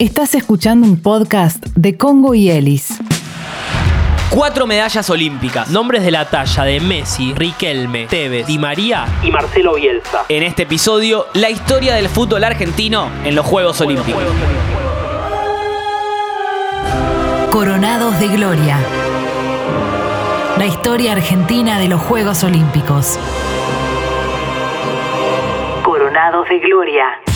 Estás escuchando un podcast de Congo y Ellis. Cuatro medallas olímpicas. Nombres de la talla de Messi, Riquelme, Tevez, Di María y Marcelo Bielsa. En este episodio, la historia del fútbol argentino en los Juegos Olímpicos. Coronados de Gloria. La historia argentina de los Juegos Olímpicos. Coronados de Gloria.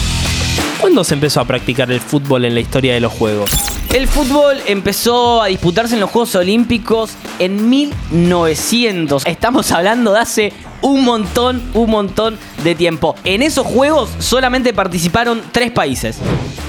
¿Cuándo se empezó a practicar el fútbol en la historia de los Juegos? El fútbol empezó a disputarse en los Juegos Olímpicos en 1900. Estamos hablando de hace un montón, un montón de tiempo. En esos Juegos solamente participaron tres países.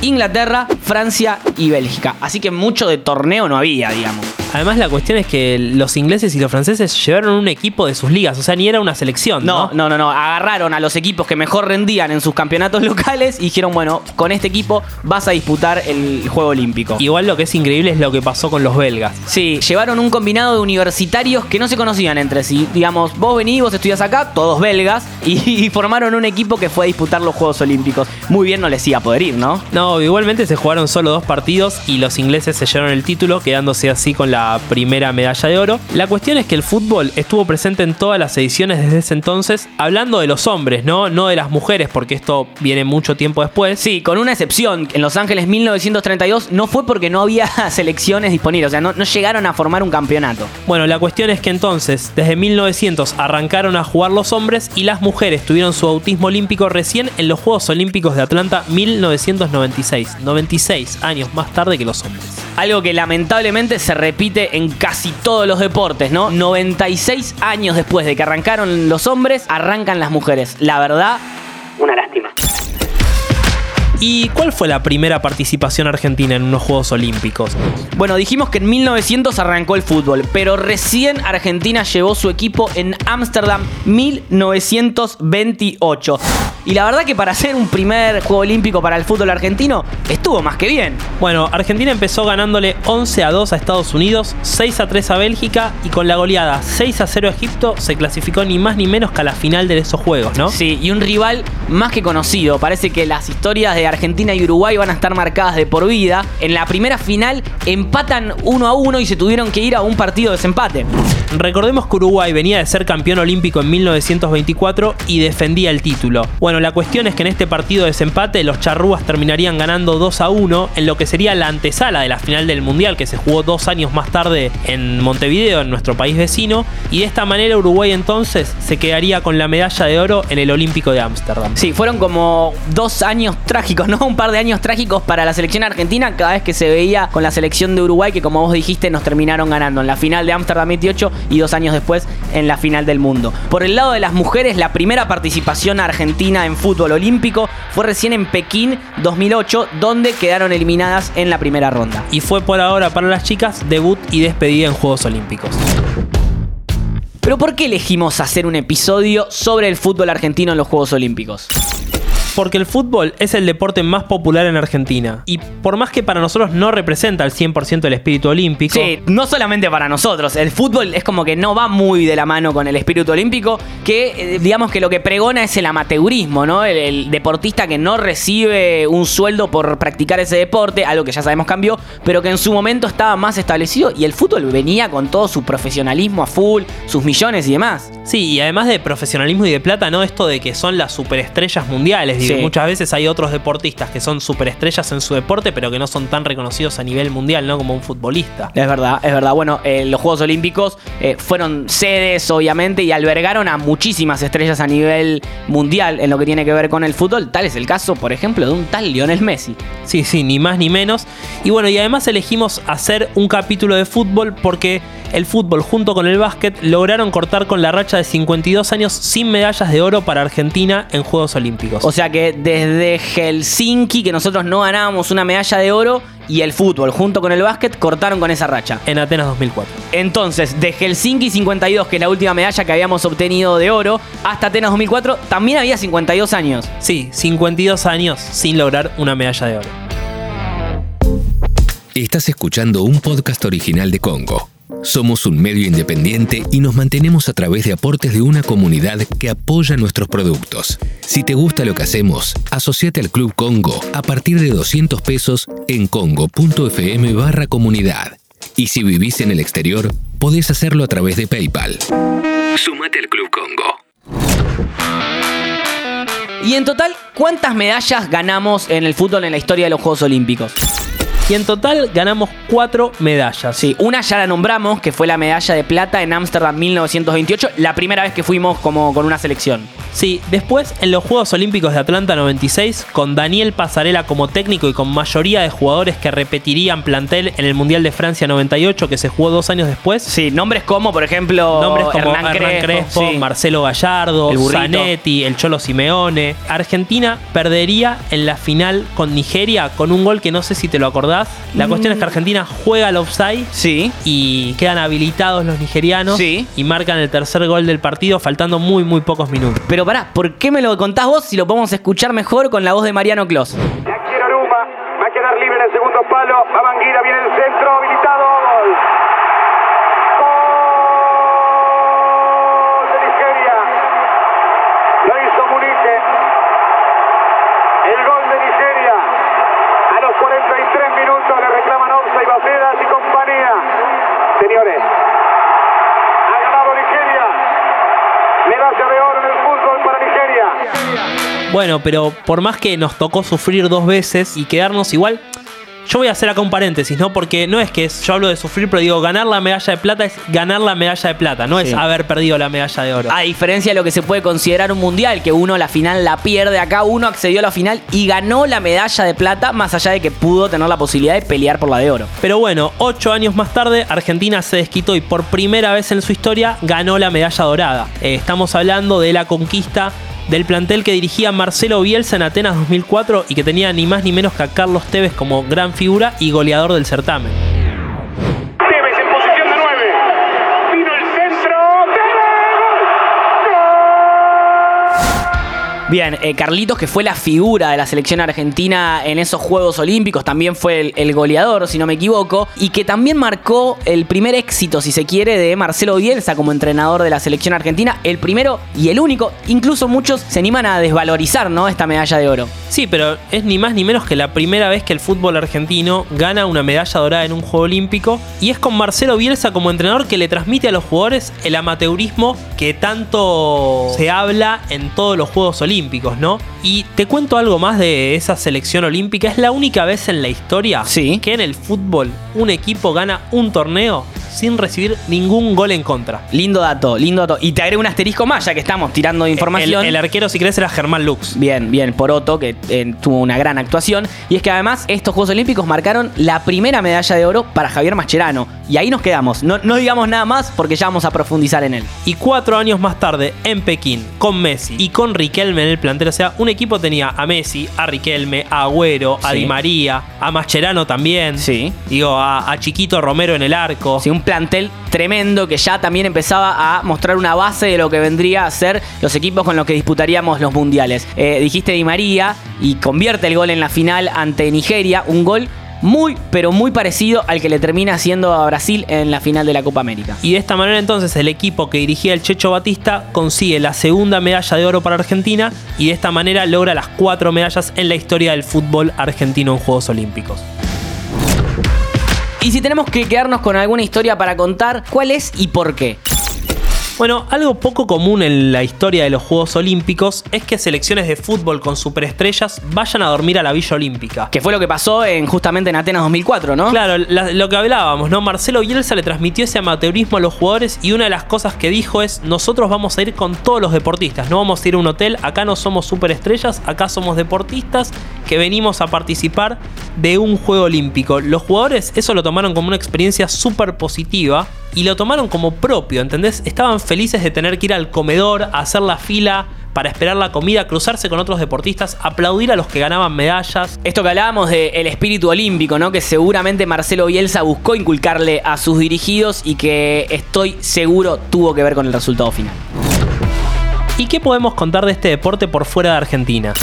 Inglaterra, Francia y Bélgica. Así que mucho de torneo no había, digamos. Además, la cuestión es que los ingleses y los franceses llevaron un equipo de sus ligas, o sea, ni era una selección. No, no, no, no. Agarraron a los equipos que mejor rendían en sus campeonatos locales y dijeron, bueno, con este equipo vas a disputar el Juego Olímpico. Igual lo que es increíble es lo que pasó con los belgas. Sí, llevaron un combinado de universitarios que no se conocían entre sí. Digamos, vos venís, vos estudias acá, todos belgas, y, formaron un equipo que fue a disputar los Juegos Olímpicos. Muy bien no les iba a poder ir, ¿no? No, igualmente se jugaron solo dos partidos y los ingleses se llevaron el título, quedándose así con la primera medalla de oro. La cuestión es que el fútbol estuvo presente en todas las ediciones desde ese entonces, hablando de los hombres, ¿no? No de las mujeres, porque esto viene mucho tiempo después. Sí, con una excepción. En Los Ángeles 1932 no fue porque no había selecciones disponibles, o sea, no, no llegaron a formar un campeonato. Bueno, la cuestión es que entonces, desde 1900 arrancaron a jugar los hombres y las mujeres tuvieron su autismo olímpico recién en los Juegos Olímpicos de Atlanta 1996, 96 años más tarde que los hombres. Algo que lamentablemente se repite en casi todos los deportes, ¿no? 96 años después de que arrancaron los hombres, arrancan las mujeres. La verdad. ¿Y cuál fue la primera participación argentina en unos Juegos Olímpicos? Bueno, dijimos que en 1900 arrancó el fútbol, pero recién Argentina llevó su equipo en Ámsterdam 1928. Y la verdad que para hacer un primer Juego Olímpico para el fútbol argentino, estuvo más que bien. Bueno, Argentina empezó ganándole 11 a 2 a Estados Unidos, 6 a 3 a Bélgica y con la goleada 6 a 0 a Egipto se clasificó ni más ni menos que a la final de esos Juegos, ¿no? Sí, y un rival más que conocido. Parece que las historias de Argentina y Uruguay van a estar marcadas de por vida. En la primera final empatan 1 a 1 y se tuvieron que ir a un partido de desempate. Recordemos que Uruguay venía de ser campeón olímpico en 1924 y defendía el título. Bueno, la cuestión es que en este partido de desempate los charrúas terminarían ganando 2 a 1 en lo que sería la antesala de la final del Mundial que se jugó dos años más tarde en Montevideo, en nuestro país vecino. Y de esta manera Uruguay entonces se quedaría con la medalla de oro en el Olímpico de Ámsterdam. Sí, fueron como dos años trágicos, ¿no? Un par de años trágicos para la selección argentina cada vez que se veía con la selección de Uruguay que como vos dijiste nos terminaron ganando en la final de Ámsterdam 28 y dos años después en la final del mundo. Por el lado de las mujeres, la primera participación argentina en fútbol olímpico fue recién en Pekín 2008, donde quedaron eliminadas en la primera ronda. Y fue por ahora para las chicas debut y despedida en Juegos Olímpicos. Pero ¿por qué elegimos hacer un episodio sobre el fútbol argentino en los Juegos Olímpicos? Porque el fútbol es el deporte más popular en Argentina. Y por más que para nosotros no representa el 100% del espíritu olímpico. Sí, no solamente para nosotros. El fútbol es como que no va muy de la mano con el espíritu olímpico. Que eh, digamos que lo que pregona es el amateurismo, ¿no? El, el, deportista que no recibe un sueldo por practicar ese deporte, algo que ya sabemos cambió, pero que en su momento estaba más establecido. Y el fútbol venía con todo su profesionalismo a full, sus millones y demás. Sí, y además de profesionalismo y de plata, ¿no? Esto de que son las superestrellas mundiales. Sí. Muchas veces hay otros deportistas que son superestrellas en su deporte, pero que no son tan reconocidos a nivel mundial, ¿no? Como un futbolista. Es verdad, es verdad. Bueno, eh, los Juegos Olímpicos eh, fueron sedes, obviamente, y albergaron a muchísimas estrellas a nivel mundial en lo que tiene que ver con el fútbol. Tal es el caso, por ejemplo, de un tal Lionel Messi. Sí, sí, ni más ni menos. Y bueno, y además elegimos hacer un capítulo de fútbol porque el fútbol junto con el básquet lograron cortar con la racha de 52 años sin medallas de oro para Argentina en Juegos Olímpicos. O sea que desde Helsinki, que nosotros no ganábamos una medalla de oro, y el fútbol junto con el básquet cortaron con esa racha. En Atenas 2004. Entonces, de Helsinki 52, que es la última medalla que habíamos obtenido de oro, hasta Atenas 2004, también había 52 años. Sí, 52 años sin lograr una medalla de oro. Estás escuchando un podcast original de Congo. Somos un medio independiente y nos mantenemos a través de aportes de una comunidad que apoya nuestros productos. Si te gusta lo que hacemos, asociate al Club Congo a partir de 200 pesos en congo.fm barra comunidad. Y si vivís en el exterior, podés hacerlo a través de PayPal. Sumate al Club Congo. Y en total, ¿cuántas medallas ganamos en el fútbol en la historia de los Juegos Olímpicos? Y en total ganamos cuatro medallas. Sí, una ya la nombramos, que fue la medalla de plata en Ámsterdam 1928, la primera vez que fuimos como con una selección. Sí, después en los Juegos Olímpicos de Atlanta 96, con Daniel Pasarela como técnico y con mayoría de jugadores que repetirían plantel en el Mundial de Francia 98, que se jugó dos años después. Sí, nombres como, por ejemplo, Nombres como Hernán Hernán Crespo, Crespo, sí. Marcelo Gallardo, El. Zanetti, el Cholo Simeone. Argentina perdería en la final con Nigeria con un gol que no sé si te lo acordás. La cuestión es que Argentina juega al offside Sí. y quedan habilitados los nigerianos Sí. y marcan el tercer gol del partido faltando muy muy pocos minutos. Pero pará, ¿por qué me lo contás vos si lo podemos escuchar mejor con la voz de Mariano Clos? La quiere Aruma, va a quedar libre en el segundo palo. Va viene el centro, habilitado. Gol. Gol de Nigeria. Lo hizo Munique. El gol de Nigeria. A los 43 minutos le reclaman Orsa y Bacedas y compañía. Señores, ha ganado Nigeria. Medalla de oro en el fútbol para Nigeria. Bueno, pero por más que nos tocó sufrir dos veces y quedarnos igual, yo voy a hacer acá un paréntesis, ¿no? Porque no es que es- yo hablo de sufrir, pero digo, ganar la medalla de plata es ganar la medalla de plata, no es haber perdido la medalla de oro. A diferencia de lo que se puede considerar un mundial, que uno la final la pierde, acá uno accedió a la final y ganó la medalla de plata, más allá de que pudo tener la posibilidad de pelear por la de oro. Pero bueno, ocho años más tarde, Argentina se desquitó y por primera vez en su historia ganó la medalla dorada. Eh, estamos hablando de la conquista del plantel que dirigía Marcelo Bielsa en Atenas 2004 y que tenía ni más ni menos que a Carlos Tevez como gran figura y goleador del certamen. Bien, eh, Carlitos, que fue la figura de la selección argentina en esos Juegos Olímpicos, también fue el, el goleador, si no me equivoco, y que también marcó el primer éxito, si se quiere, de Marcelo Bielsa como entrenador de la selección argentina, el primero y el único. Incluso muchos se animan a desvalorizar, ¿no? Esta medalla de oro. Sí, pero es ni más ni menos que la primera vez que el fútbol argentino gana una medalla dorada en un Juego Olímpico y es con Marcelo Bielsa como entrenador que le transmite a los jugadores el amateurismo que tanto se habla en todos los Juegos Olímpicos, ¿no? Y te cuento algo más de esa selección olímpica, es la única vez en la historia Sí. que en el fútbol un equipo gana un torneo sin recibir ningún gol en contra. Lindo dato, lindo dato. Y te agrego un asterisco más, ya que estamos tirando información. El, el arquero, si crees, era Germán Lux. Bien, bien, Poroto, que eh, tuvo una gran actuación. Y es que además estos Juegos Olímpicos marcaron la primera medalla de oro para Javier Mascherano. Y ahí nos quedamos. No, no digamos nada más porque ya vamos a profundizar en él. Y cuatro años más tarde, en Pekín, con Messi y con Riquelme en el plantel, o sea, un equipo tenía a Messi, a Riquelme, a Agüero, a Sí. Di María, a Mascherano también. Sí. Digo, a, a Chiquito Romero en el arco. Sí, un plantel tremendo que ya también empezaba a mostrar una base de lo que vendría a ser los equipos con los que disputaríamos los mundiales. Eh, dijiste Di María y convierte el gol en la final ante Nigeria, un gol muy, pero muy parecido al que le termina haciendo a Brasil en la final de la Copa América. Y de esta manera entonces el equipo que dirigía el Checho Batista consigue la segunda medalla de oro para Argentina y de esta manera logra las cuatro medallas en la historia del fútbol argentino en Juegos Olímpicos. Y si tenemos que quedarnos con alguna historia para contar, ¿cuál es y por qué? Bueno, algo poco común en la historia de los Juegos Olímpicos es que selecciones de fútbol con superestrellas vayan a dormir a la Villa Olímpica. Que fue lo que pasó en, justamente en Atenas 2004, ¿no? Claro, la- lo que hablábamos, ¿no? Marcelo Bielsa le transmitió ese amateurismo a los jugadores y una de las cosas que dijo es, nosotros vamos a ir con todos los deportistas, no vamos a ir a un hotel, acá no somos superestrellas, acá somos deportistas que venimos a participar de un juego olímpico. Los jugadores eso lo tomaron como una experiencia súper positiva y lo tomaron como propio, ¿entendés? Estaban felices de tener que ir al comedor, a hacer la fila para esperar la comida, cruzarse con otros deportistas, aplaudir a los que ganaban medallas. Esto que hablábamos del espíritu olímpico, ¿no? Que seguramente Marcelo Bielsa buscó inculcarle a sus dirigidos y que estoy seguro tuvo que ver con el resultado final. ¿Y qué podemos contar de este deporte por fuera de Argentina?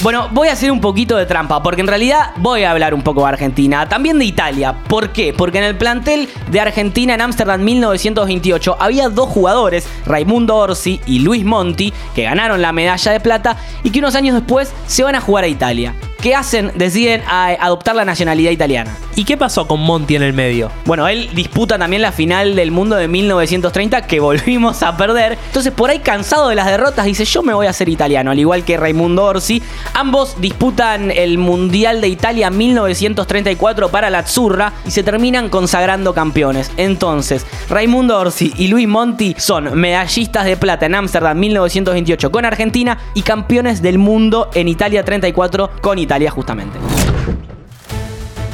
Bueno, voy a hacer un poquito de trampa, porque en realidad voy a hablar un poco de Argentina, también de Italia. ¿Por qué? Porque en el plantel de Argentina en Ámsterdam 1928 había dos jugadores, Raimundo Orsi y Luis Monti, que ganaron la medalla de plata y que unos años después se van a jugar a Italia. ¿Qué hacen? Deciden a- adoptar la nacionalidad italiana. ¿Y qué pasó con Monti en el medio? Bueno, él disputa también la final del mundo de 1930 que volvimos a perder. Entonces, por ahí cansado de las derrotas, dice, yo me voy a hacer italiano, al igual que Raimundo Orsi. Ambos disputan el Mundial de Italia 1934 para la Azzurra y se terminan consagrando campeones. Entonces, Raimundo Orsi y Luis Monti son medallistas de plata en Ámsterdam 1928 con Argentina y campeones del mundo en Italia 34 con Italia justamente.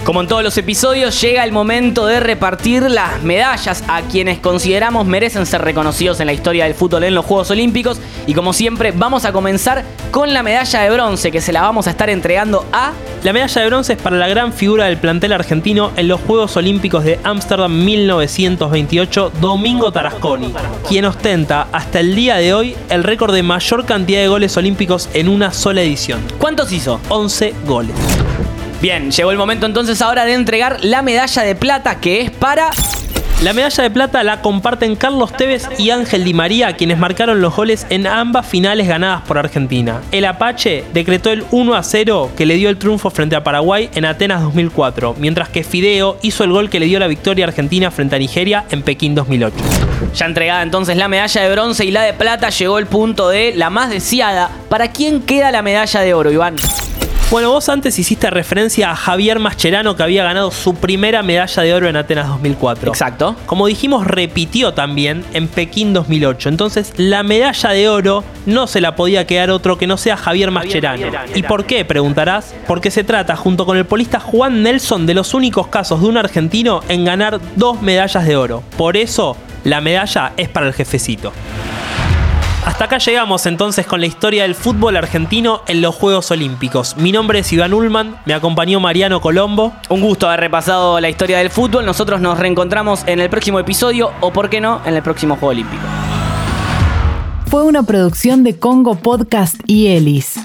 Como en todos los episodios, llega el momento de repartir las medallas a quienes consideramos merecen ser reconocidos en la historia del fútbol en los Juegos Olímpicos. Y como siempre, vamos a comenzar con la medalla de bronce que se la vamos a estar entregando a... La medalla de bronce es para la gran figura del plantel argentino en los Juegos Olímpicos de Ámsterdam 1928, Domingo Tarasconi, quien ostenta hasta el día de hoy el récord de mayor cantidad de goles olímpicos en una sola edición. ¿Cuántos hizo? 11 goles. Bien, llegó el momento entonces ahora de entregar la medalla de plata que es para... La medalla de plata la comparten Carlos Tevez y Ángel Di María, quienes marcaron los goles en ambas finales ganadas por Argentina. El Apache decretó el 1 a 0 que le dio el triunfo frente a Paraguay en Atenas 2004, mientras que Fideo hizo el gol que le dio la victoria argentina frente a Nigeria en Pekín 2008. Ya entregada entonces la medalla de bronce y la de plata, llegó el punto de la más deseada. ¿Para quién queda la medalla de oro, Iván? Bueno, vos antes hiciste referencia a Javier Mascherano que había ganado su primera medalla de oro en Atenas 2004. Exacto. Como dijimos, repitió también en Pekín 2008. Entonces, la medalla de oro no se la podía quedar otro que no sea Javier Mascherano. ¿Y por qué? Preguntarás. Porque se trata, junto con el polista Juan Nelson, de los únicos casos de un argentino en ganar dos medallas de oro. Por eso, la medalla es para el jefecito. Hasta acá llegamos entonces con la historia del fútbol argentino en los Juegos Olímpicos. Mi nombre es Iván Ullman, me acompañó Mariano Colombo. Un gusto haber repasado la historia del fútbol. Nosotros nos reencontramos en el próximo episodio o, por qué no, en el próximo Juego Olímpico. Fue una producción de Congo Podcast y Elis.